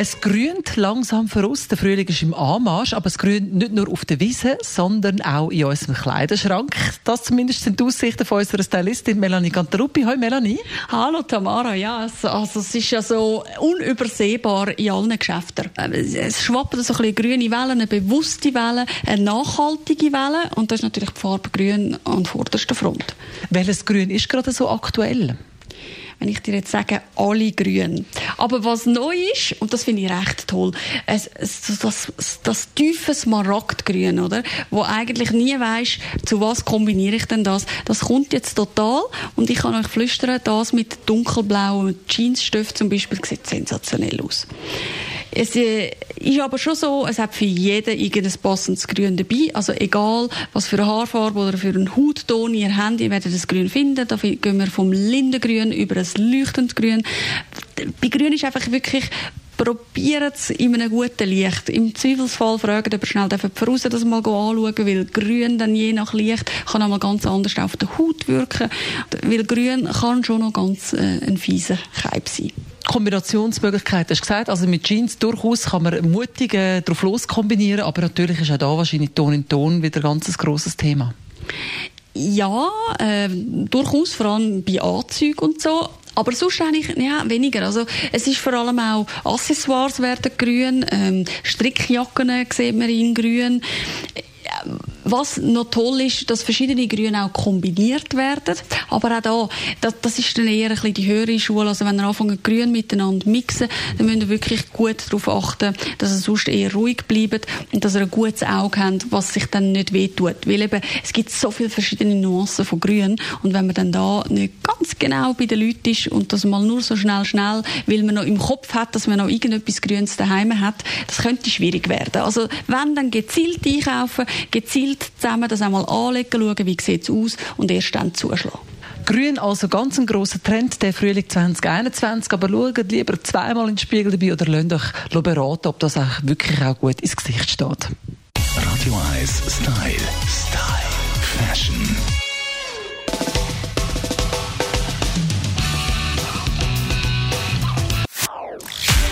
Es grünt langsam voraus. Der Frühling ist im Anmarsch, aber es grünt nicht nur auf der Wiese, sondern auch in unserem Kleiderschrank. Das zumindest sind die Aussichten von unserer Stylistin Melanie Cantaruppi. Hallo Melanie. Hallo Tamara, ja, es, also es ist ja so unübersehbar in allen Geschäften. Es schwappen so ein bisschen grüne Wellen, eine bewusste Welle, eine nachhaltige Welle und das ist natürlich die Farbe grün an vorderster Front. Welches Grün ist gerade so aktuell? Wenn ich dir jetzt sage, alle grün. Aber was neu ist, und das finde ich recht toll, es, es, das, das tiefe Smaragdgrün, oder? Wo eigentlich nie weisst, zu was kombiniere ich denn das? Das kommt jetzt total, und ich kann euch flüstern, das mit dunkelblauem Jeansstoff zum Beispiel sieht sensationell aus. Es äh, ist aber schon so, es hat für jeden irgendein passendes Grün dabei. Also egal, was für eine Haarfarbe oder für einen Hautton ihr habt, ihr werdet das Grün finden. Da gehen wir vom Lindengrün über ein leuchtendes Grün. Bei Grün ist einfach wirklich probiert es in einem guten Licht. Im Zweifelsfall fragen, ob ihr schnell voraus das mal anschauen weil Grün dann je nach Licht kann auch mal ganz anders auf der Haut wirken. Weil Grün kann schon noch ganz äh, ein fieser Keib sein. Kombinationsmöglichkeiten hast du gesagt. Also mit Jeans durchaus kann man mutig äh, drauf los kombinieren, aber natürlich ist auch da wahrscheinlich Ton in Ton wieder ein ganz grosses Thema. Ja, äh, durchaus, vor allem bei Anzügen und so. Aber sonst eigentlich ja, weniger. Also, es ist vor allem auch Accessoires werden grün, ähm, Strickjacken sieht man in grün. Was noch toll ist, dass verschiedene Grüne auch kombiniert werden. Aber auch da, das, das ist dann eher ein bisschen die höhere Schule. Also wenn ihr anfangen, Grün miteinander mixen, dann müsst ihr wirklich gut darauf achten, dass ihr sonst eher ruhig bleibt und dass ihr ein gutes Auge habt, was sich dann nicht wehtut. Weil eben, es gibt so viele verschiedene Nuancen von Grün und wenn man dann da nicht ganz genau bei den Leuten ist und das mal nur so schnell, schnell, weil man noch im Kopf hat, dass man noch irgendetwas Grünes daheim hat, das könnte schwierig werden. Also wenn, dann gezielt einkaufen, gezielt zusammen das einmal anlegen, schauen, wie sieht es aus und erst dann zuschlagen. Grün also ganz ein grosser Trend, der Frühling 2021. Aber schaut lieber zweimal in den Spiegel dabei oder lasst euch beraten, ob das auch wirklich auch gut ins Gesicht steht. Radio 1 Style. Style.